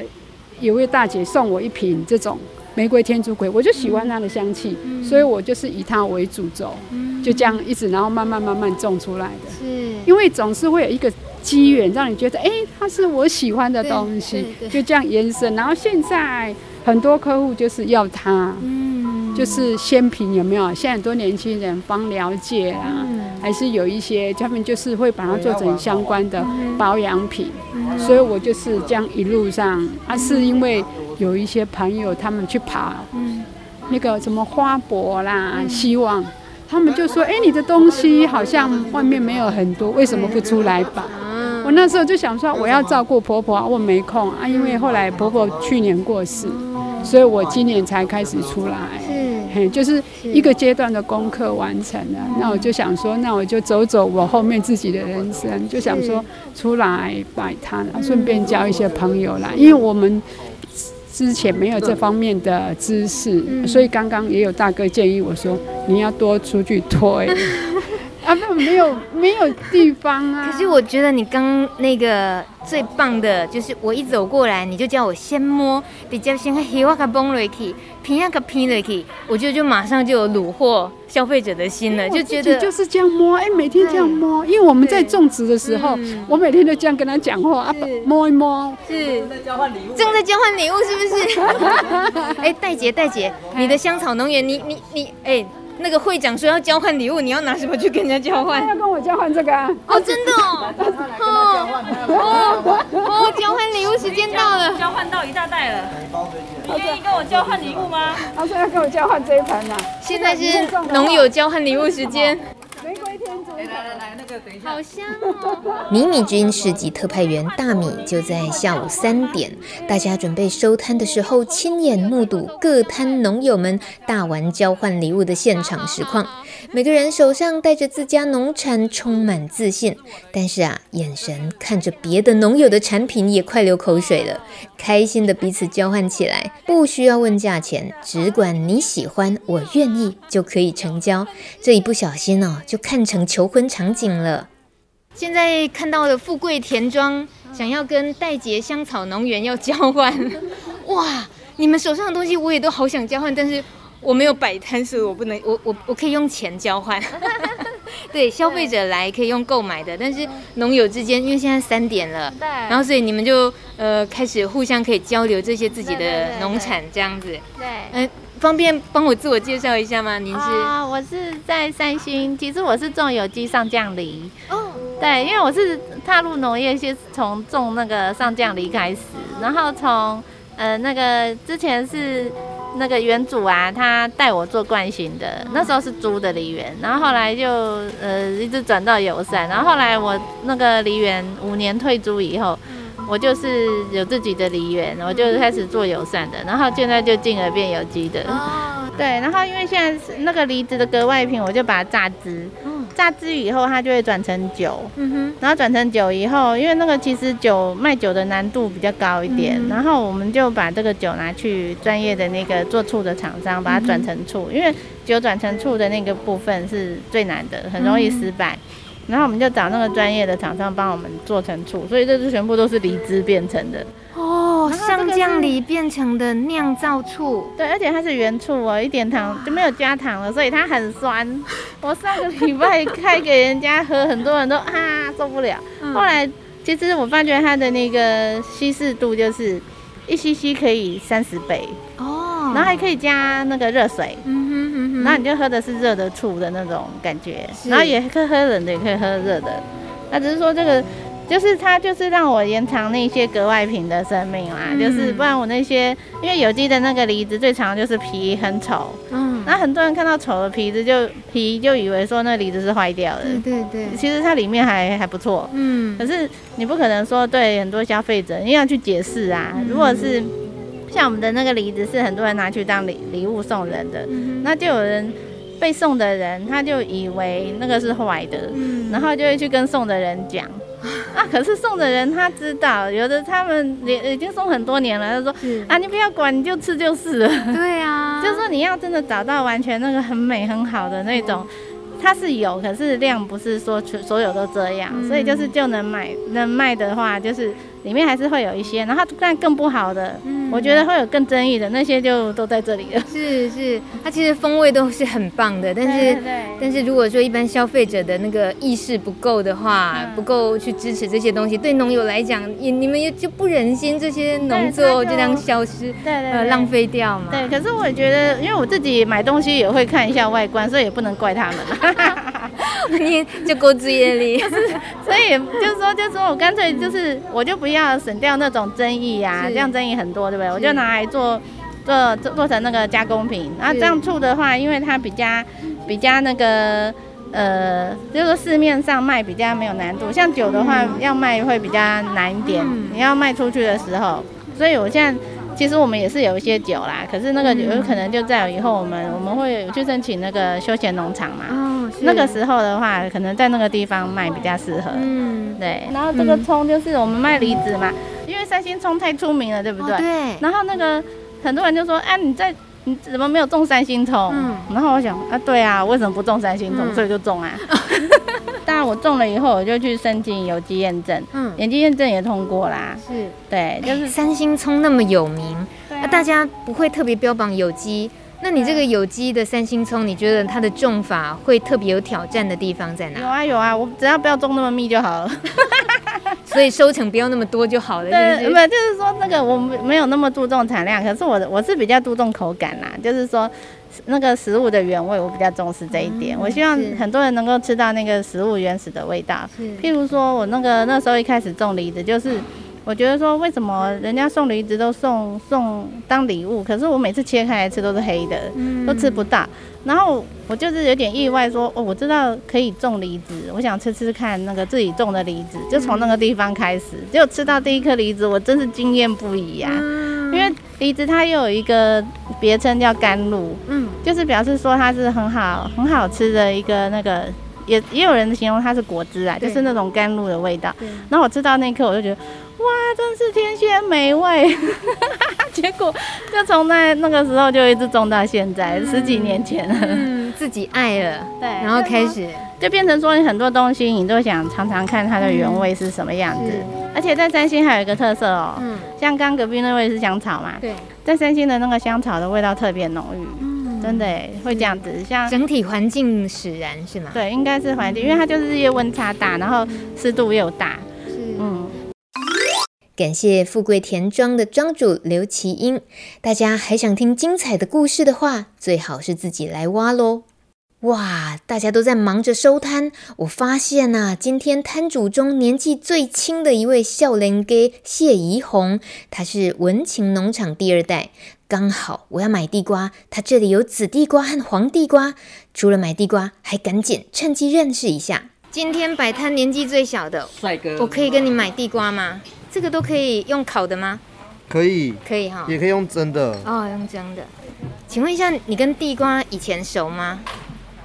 有位大姐送我一瓶这种。”玫瑰天竺葵，我就喜欢它的香气，嗯、所以我就是以它为主轴，嗯、就这样一直，然后慢慢慢慢种出来的。是，因为总是会有一个机缘，让你觉得，哎、欸，它是我喜欢的东西，就这样延伸。然后现在很多客户就是要它，嗯，就是鲜品有没有？现在很多年轻人帮了解啊，嗯、还是有一些他们就是会把它做成相关的保养品，嗯、所以我就是这样一路上，啊，是因为。有一些朋友，他们去爬，嗯，那个什么花博啦，嗯、希望，他们就说，哎、欸，你的东西好像外面没有很多，为什么不出来吧？嗯、我那时候就想说，我要照顾婆婆，我没空啊，因为后来婆婆去年过世，所以我今年才开始出来，是，就是一个阶段的功课完成了，那我就想说，那我就走走我后面自己的人生，就想说出来摆摊，顺便交一些朋友来，因为我们。之前没有这方面的知识，嗯、所以刚刚也有大哥建议我说，你要多出去推。[laughs] 啊，不，没有没有地方啊。可是我觉得你刚那个最棒的，就是我一走过来，你就叫我先摸，比较先黑哇卡崩瑞去，平呀个平瑞去，我觉得就马上就有虏获消费者的心了，就觉得就是这样摸，哎、欸，每天这样摸，因为我们在种植的时候，嗯、我每天都这样跟他讲话，啊，摸一摸，是正在交换礼物，正在交换礼物，是不是？[laughs] 哎、欸，戴姐，戴姐，你的香草农园，你你你，哎。欸那个会长说要交换礼物，你要拿什么去跟人家交换？他要跟我交换这个啊！哦，真的哦！[laughs] 哦哦哦！交换礼物时间到了，交换到一大袋了。你愿意跟我交换礼物吗？他说要跟我交换这一盆啊！现在是农友交换礼物时间。来，那个等一下，好香！米米君市集特派员大米就在下午三点，大家准备收摊的时候，亲眼目睹各摊农友们大玩交换礼物的现场实况。每个人手上带着自家农产，充满自信，但是啊，眼神看着别的农友的产品也快流口水了，开心的彼此交换起来，不需要问价钱，只管你喜欢，我愿意就可以成交。这一不小心哦，就看成求婚场景了。现在看到了富贵田庄，想要跟戴杰香草农园要交换，哇！你们手上的东西我也都好想交换，但是。我没有摆摊，所以我不能，我我我可以用钱交换。[laughs] 对，消费者来可以用购买的，但是农友之间，因为现在三点了，对，然后所以你们就呃开始互相可以交流这些自己的农产这样子。对，嗯，方便帮我自我介绍一下吗？您是？啊，我是在三星，其实我是种有机上将梨。哦，对，因为我是踏入农业，先从种那个上将梨开始，然后从呃那个之前是。那个园主啊，他带我做惯性的，那时候是租的梨园，然后后来就呃一直转到友善，然后后来我那个梨园五年退租以后，我就是有自己的梨园，我就开始做友善的，然后现在就进而变有机的。对，然后因为现在是那个梨子的格外品，我就把它榨汁。榨汁以后，它就会转成酒。嗯哼。然后转成酒以后，因为那个其实酒卖酒的难度比较高一点，嗯、然后我们就把这个酒拿去专业的那个做醋的厂商，把它转成醋。嗯、因为酒转成醋的那个部分是最难的，很容易失败。嗯、然后我们就找那个专业的厂商帮我们做成醋，所以这是全部都是梨汁变成的。哦，上酱里变成的酿造醋，对，而且它是原醋哦，一点糖就没有加糖了，所以它很酸。[laughs] 我上个礼拜开给人家喝，很多人都啊受不了。后来其实我发觉它的那个稀释度就是一 cc 可以三十倍哦，然后还可以加那个热水，嗯哼嗯哼，然后你就喝的是热的醋的那种感觉，然后也可以喝冷的，也可以喝热的。那只是说这个。就是它，就是让我延长那些格外品的生命啦。嗯、就是不然我那些，因为有机的那个梨子最常就是皮很丑，嗯，那很多人看到丑的皮子就皮就以为说那梨子是坏掉的，对对对，其实它里面还还不错，嗯，可是你不可能说对很多消费者你要去解释啊。嗯、如果是像我们的那个梨子是很多人拿去当礼礼物送人的，嗯、那就有人被送的人他就以为那个是坏的，嗯，然后就会去跟送的人讲。啊！可是送的人他知道，有的他们也已经送很多年了。他说：“啊，你不要管，你就吃就是了。”对啊，[laughs] 就是说你要真的找到完全那个很美很好的那种。它是有，可是量不是说全所有都这样，嗯、所以就是就能买能卖的话，就是里面还是会有一些，然后但更不好的，嗯、我觉得会有更争议的那些就都在这里了。是是，它其实风味都是很棒的，但是但是如果说一般消费者的那个意识不够的话，嗯、不够去支持这些东西，对农友来讲，也你们也就不忍心这些农作就这样消失，对对，浪费掉嘛。对，可是我也觉得，因为我自己买东西也会看一下外观，所以也不能怪他们。[laughs] [laughs] 你就够注意力，[laughs] 就是，所以就是说，就是说我干脆就是，我就不要省掉那种争议呀，啊，这样争议很多，对不对？我就拿来做做做做成那个加工品，然后这样醋的话，因为它比较比较那个呃，就是说市面上卖比较没有难度，像酒的话，嗯、要卖会比较难一点，嗯、你要卖出去的时候，所以我现在。其实我们也是有一些酒啦，可是那个有可能就在以后我们我们会去申请那个休闲农场嘛。哦，那个时候的话，可能在那个地方卖比较适合。嗯，对。然后这个葱就是我们卖梨子嘛，因为三星葱太出名了，对不对？对。然后那个很多人就说，哎，你在你怎么没有种三星葱？嗯。然后我想啊，对啊，为什么不种三星葱？所以就种啊。[laughs] [laughs] 当然，我种了以后，我就去申请有机验证，嗯，有机验证也通过啦。是，对，就是三星葱那么有名，那、啊、大家不会特别标榜有机。那你这个有机的三星葱，你觉得它的种法会特别有挑战的地方在哪？有啊有啊，我只要不要种那么密就好了。[laughs] 所以收成不要那么多就好了。对，不就是说那个我没有那么注重产量，可是我我是比较注重口感啦，就是说。那个食物的原味，我比较重视这一点。嗯、我希望很多人能够吃到那个食物原始的味道。譬如说，我那个那时候一开始种梨子，就是我觉得说，为什么人家送梨子都送送当礼物，可是我每次切开来吃都是黑的，嗯、都吃不到。然后我就是有点意外说，说哦，我知道可以种梨子，我想吃吃看那个自己种的梨子，就从那个地方开始，结果吃到第一颗梨子，我真是惊艳不已呀、因为梨子它又有一个别称叫甘露，嗯，就是表示说它是很好很好吃的一个那个，也也有人形容它是果汁啊，就是那种甘露的味道。对然后我吃到那一刻，我就觉得。哇，真是天仙美味！[laughs] 结果就从那那个时候就一直种到现在，嗯、十几年前了。嗯，自己爱了，[laughs] 对，然后开始就变成说，你很多东西你都想尝尝看它的原味是什么样子。嗯、而且在三星还有一个特色哦，嗯，像刚隔壁那位是香草嘛，对，在三星的那个香草的味道特别浓郁。嗯真的会这样子，像整体环境使然是吗？对，应该是环境，因为它就是日夜温差大，然后湿度又大。是，嗯。感谢富贵田庄的庄主刘其英。大家还想听精彩的故事的话，最好是自己来挖喽。哇，大家都在忙着收摊。我发现呐、啊，今天摊主中年纪最轻的一位笑脸哥谢怡红，他是文情农场第二代。刚好我要买地瓜，它这里有紫地瓜和黄地瓜。除了买地瓜，还赶紧趁机认识一下。今天摆摊年纪最小的帅哥，我可以跟你买地瓜吗？这个都可以用烤的吗？可以，可以哈，也可以用蒸的。哦，用蒸的。请问一下，你跟地瓜以前熟吗？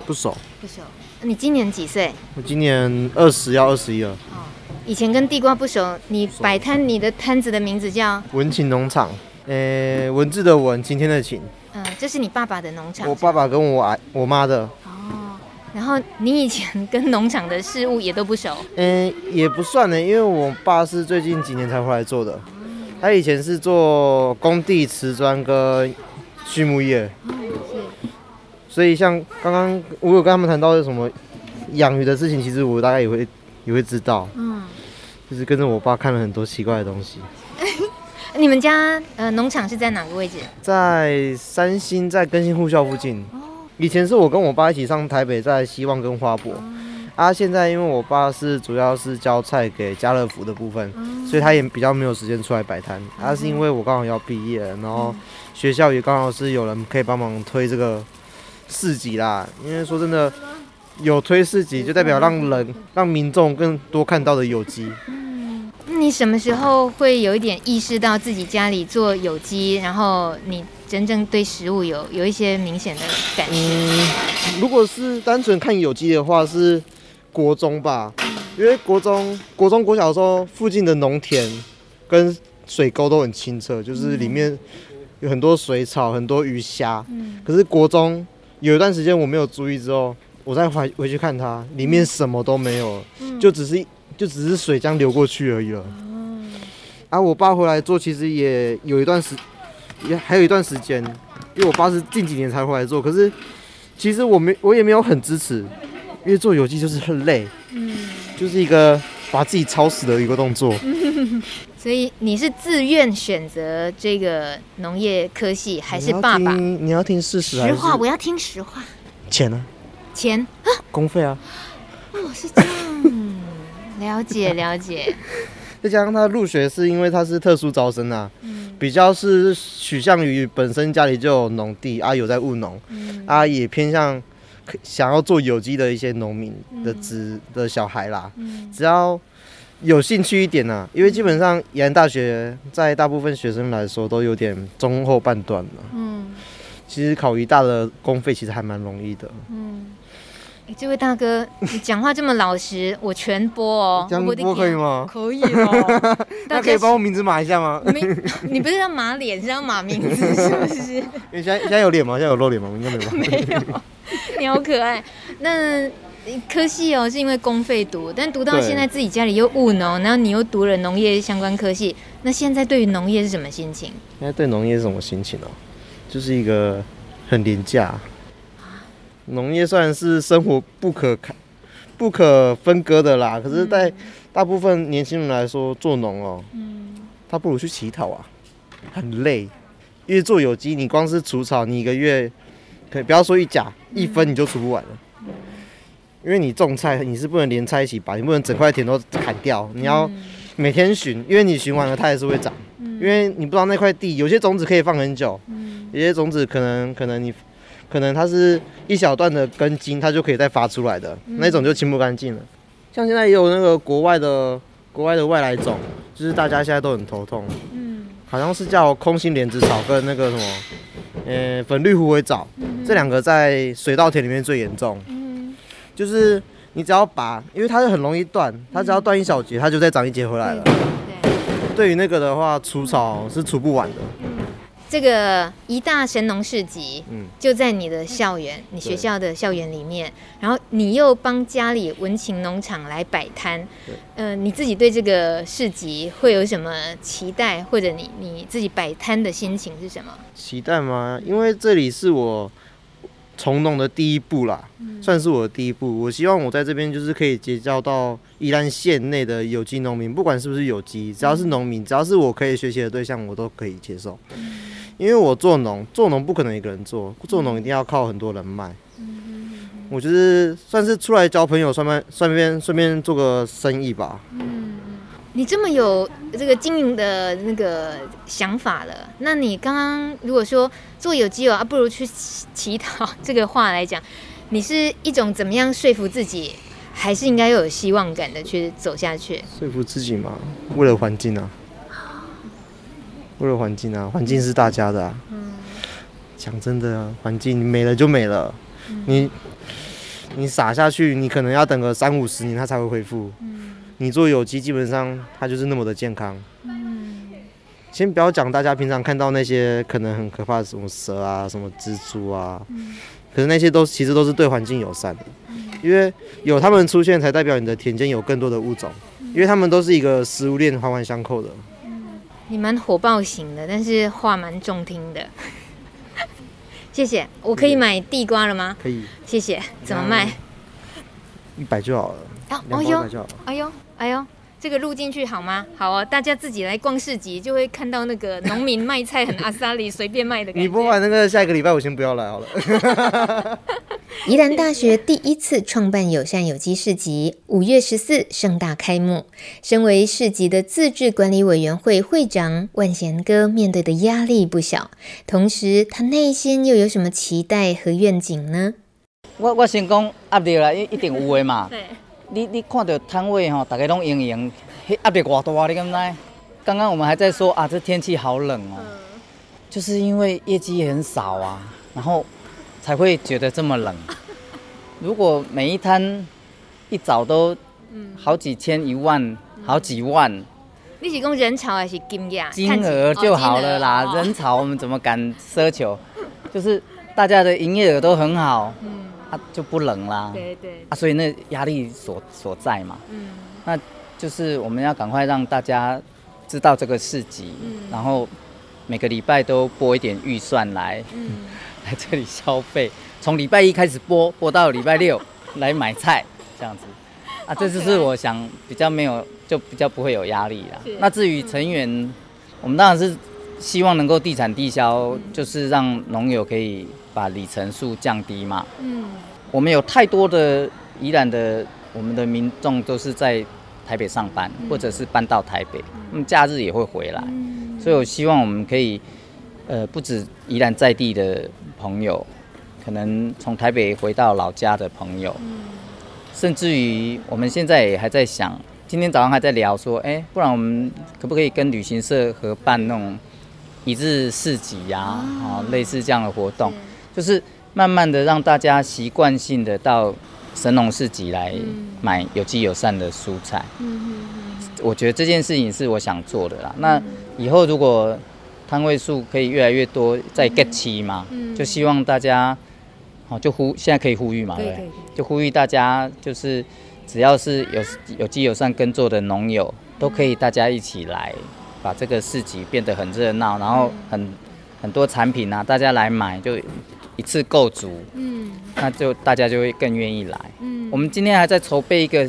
不熟，不熟。你今年几岁？我今年二十，要二十一了。哦，以前跟地瓜不熟。你摆摊，你的摊子的名字叫文琴农场。呃，文字的文，晴天的晴。嗯，这是你爸爸的农场。我爸爸跟我爱我妈的。哦，然后你以前跟农场的事物也都不熟？嗯，也不算呢，因为我爸是最近几年才回来做的。他以前是做工地瓷砖跟畜牧业。所以像刚刚我有跟他们谈到是什么养鱼的事情，其实我大概也会也会知道。嗯，就是跟着我爸看了很多奇怪的东西。你们家呃农场是在哪个位置？在三星，在更新护校附近。哦。以前是我跟我爸一起上台北，在希望跟花博。啊，现在因为我爸是主要是交菜给家乐福的部分，所以他也比较没有时间出来摆摊。啊，是因为我刚好要毕业，然后学校也刚好是有人可以帮忙推这个。市集啦，因为说真的，有推市集就代表让人、让民众更多看到的有机。嗯，你什么时候会有一点意识到自己家里做有机，然后你真正对食物有有一些明显的感觉？嗯，如果是单纯看有机的话，是国中吧，因为国中、国中、国小的时候，附近的农田跟水沟都很清澈，就是里面有很多水草、很多鱼虾。嗯，可是国中。有一段时间我没有注意，之后我再回回去看它，里面什么都没有，嗯、就只是就只是水这样流过去而已了。嗯、啊，我爸回来做，其实也有一段时，也还有一段时间，因为我爸是近几年才回来做。可是其实我没我也没有很支持，因为做有机就是很累，嗯，就是一个把自己操死的一个动作。[laughs] 所以你是自愿选择这个农业科系，还是爸爸？你要听事实。实话，我要听实话。钱呢？钱啊？公费啊？哦，是这样。了解 [laughs] 了解。再加上他入学是因为他是特殊招生啊，嗯、比较是取向于本身家里就有农地啊，有在务农，嗯、啊，也偏向想要做有机的一些农民的子、嗯、的小孩啦。嗯、只要。有兴趣一点呐、啊，因为基本上延安大学在大部分学生来说都有点中后半段了。嗯，其实考一大的公费其实还蛮容易的。嗯，哎，这位大哥，你讲话这么老实，我全播哦。[laughs] 这样播可以吗？[laughs] 可以哦。[laughs] 那可以帮我名字码一下吗？你你不是要码脸，是要码名字，是不是？因为现在现在有脸吗？现在有露脸吗？应该没有吧。没有。你好可爱。那。科系哦，是因为公费读，但读到现在自己家里又务农，然后你又读了农业相关科系，那现在对于农业是什么心情？现在对农业是什么心情哦？就是一个很廉价。农业虽然是生活不可开、不可分割的啦，可是，在大部分年轻人来说，做农哦，嗯，他不如去乞讨啊，很累。因为做有机，你光是除草，你一个月可以不要说一甲一分，你就除不完了。因为你种菜，你是不能连菜一起拔，你不能整块田都砍掉，你要每天巡，因为你巡完了它还是会长，因为你不知道那块地有些种子可以放很久，有些种子可能可能你可能它是一小段的根茎，它就可以再发出来的，那种就清不干净了。像现在也有那个国外的国外的外来种，就是大家现在都很头痛，嗯好像是叫空心莲子草跟那个什么，呃粉绿虎尾藻，这两个在水稻田里面最严重。嗯就是你只要拔，因为它是很容易断，它只要断一小节，它就再长一节回来了。对，对于那个的话，除草是除不完的。这个一大神农市集，嗯，就在你的校园，你学校的校园里面，然后你又帮家里文情农场来摆摊，嗯呃，你自己对这个市集会有什么期待，或者你你自己摆摊的心情是什么？期待吗？因为这里是我。从农的第一步啦，算是我的第一步。我希望我在这边就是可以结交到宜兰县内的有机农民，不管是不是有机，只要是农民，只要是我可以学习的对象，我都可以接受。因为我做农，做农不可能一个人做，做农一定要靠很多人脉。我就是算是出来交朋友，顺便顺便顺便做个生意吧。你这么有这个经营的那个想法了，那你刚刚如果说做有机哦，啊，不如去乞讨这个话来讲，你是一种怎么样说服自己，还是应该又有希望感的去走下去？说服自己嘛，为了环境啊，为了环境啊，环境是大家的啊。嗯。讲真的啊，环境没了就没了，你你撒下去，你可能要等个三五十年，它才会恢复。你做有机，基本上它就是那么的健康。嗯，先不要讲大家平常看到那些可能很可怕的什么蛇啊、什么蜘蛛啊，嗯、可是那些都其实都是对环境友善的，嗯、因为有它们出现，才代表你的田间有更多的物种，嗯、因为它们都是一个食物链环环相扣的。嗯，你蛮火爆型的，但是话蛮中听的。[laughs] 谢谢，我可以买地瓜了吗？可以。谢谢，怎么卖？一百就好了。啊，哎呦，哎呦。哎呦，这个录进去好吗？好哦，大家自己来逛市集，就会看到那个农民卖菜很阿萨里，随便卖的感觉。你不买那个，下一个礼拜我先不要来好了。[laughs] 宜兰大学第一次创办友善有机市集，五月十四盛大开幕。身为市集的自治管理委员会会长万贤哥，面对的压力不小，同时他内心又有什么期待和愿景呢？我我先讲压力啦，一一定有的嘛。[laughs] 对。你你看到摊位吼，大家拢盈盈，压力偌大，你敢知？刚刚我们还在说啊，这天气好冷哦，嗯、就是因为业绩很少啊，然后才会觉得这么冷。[laughs] 如果每一摊一早都好几千、一万、好几万，嗯、你是讲人潮还是金额？金额就好了啦，哦、人潮我们怎么敢奢求？就是大家的营业额都很好。嗯啊，就不冷啦，对对，啊，所以那压力所所在嘛，嗯，那就是我们要赶快让大家知道这个市集，嗯，然后每个礼拜都拨一点预算来，嗯，[laughs] 来这里消费，从礼拜一开始拨，拨到礼拜六 [laughs] 来买菜，这样子，啊，这就是我想比较没有，就比较不会有压力啦。那至于成员，嗯，我们当然是希望能够地产地销，嗯，就是让农友可以。把里程数降低嘛？嗯，我们有太多的宜兰的我们的民众都是在台北上班，嗯、或者是搬到台北，嗯，假日也会回来，嗯、所以我希望我们可以，呃，不止宜兰在地的朋友，可能从台北回到老家的朋友，嗯、甚至于我们现在也还在想，今天早上还在聊说，哎、欸，不然我们可不可以跟旅行社合办那种一日市集呀？啊，哦、类似这样的活动。就是慢慢的让大家习惯性的到神农市集来买有机友善的蔬菜。嗯，我觉得这件事情是我想做的啦。那以后如果摊位数可以越来越多，在 get 期嘛，就希望大家，哦，就呼现在可以呼吁嘛，对，就呼吁大家，就是只要是有有机友善耕作的农友，都可以大家一起来，把这个市集变得很热闹，然后很很多产品啊，大家来买就。一次够足，嗯，那就大家就会更愿意来。嗯，我们今天还在筹备一个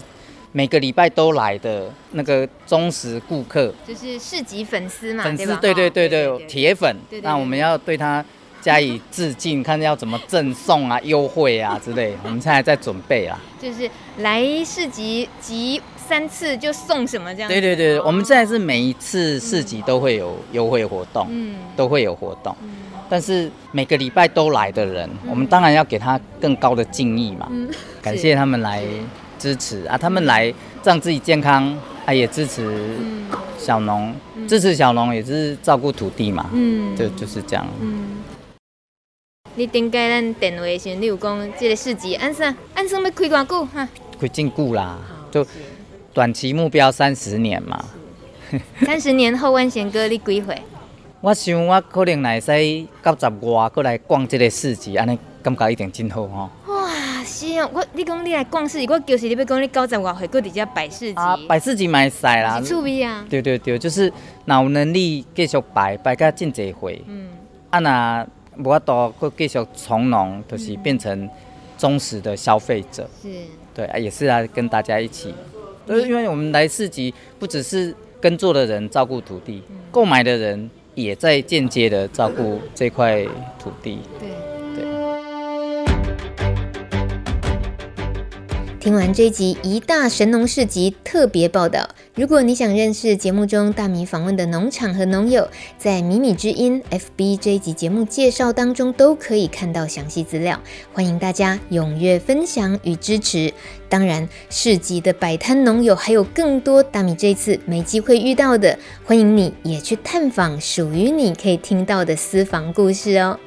每个礼拜都来的那个忠实顾客，就是市集粉丝嘛，粉丝，对对对对，铁粉。那我们要对他加以致敬，[laughs] 看要怎么赠送啊、优惠啊之类。[laughs] 我们现在在准备啊，就是来市集集三次就送什么这样。对对对，我们现在是每一次市集都会有优惠活动，嗯，都会有活动。但是每个礼拜都来的人，嗯、我们当然要给他更高的敬意嘛。嗯、[laughs] 感谢他们来支持啊，他们来让自己健康，啊也支持小农，嗯、支持小农也是照顾土地嘛。嗯，就就是这样。嗯。你顶解咱电话时，你有讲这个市集安生安生要开多久哈？开真久啦，就短期目标三十年嘛。三十年后，万贤哥你几岁？我想我可能来使到十外，过来逛这个市集，安尼感觉一定真好吼。哇，是哦，我你讲你来逛市集，我就是你要讲你九十外岁，过伫遮摆市集。啊，摆市集蛮晒啦。趣味啊。对对对，就是若有能力继续摆，摆甲真侪回。嗯。啊，若无法度会继续从容，就是变成忠实的消费者。是，对啊，也是来跟大家一起，就是因为我们来市集，不只是耕作的人照顾土地，购买的人也在间接的照顾这块土地。对对。听完这一集一大神农市集特别报道，如果你想认识节目中大米访问的农场和农友，在米米之音 FB 这一集节目介绍当中都可以看到详细资料，欢迎大家踊跃分享与支持。当然，市集的摆摊农友还有更多大米这次没机会遇到的，欢迎你也去探访属于你可以听到的私房故事哦。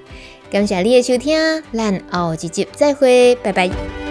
感谢你的收听，咱后几集再会，拜拜。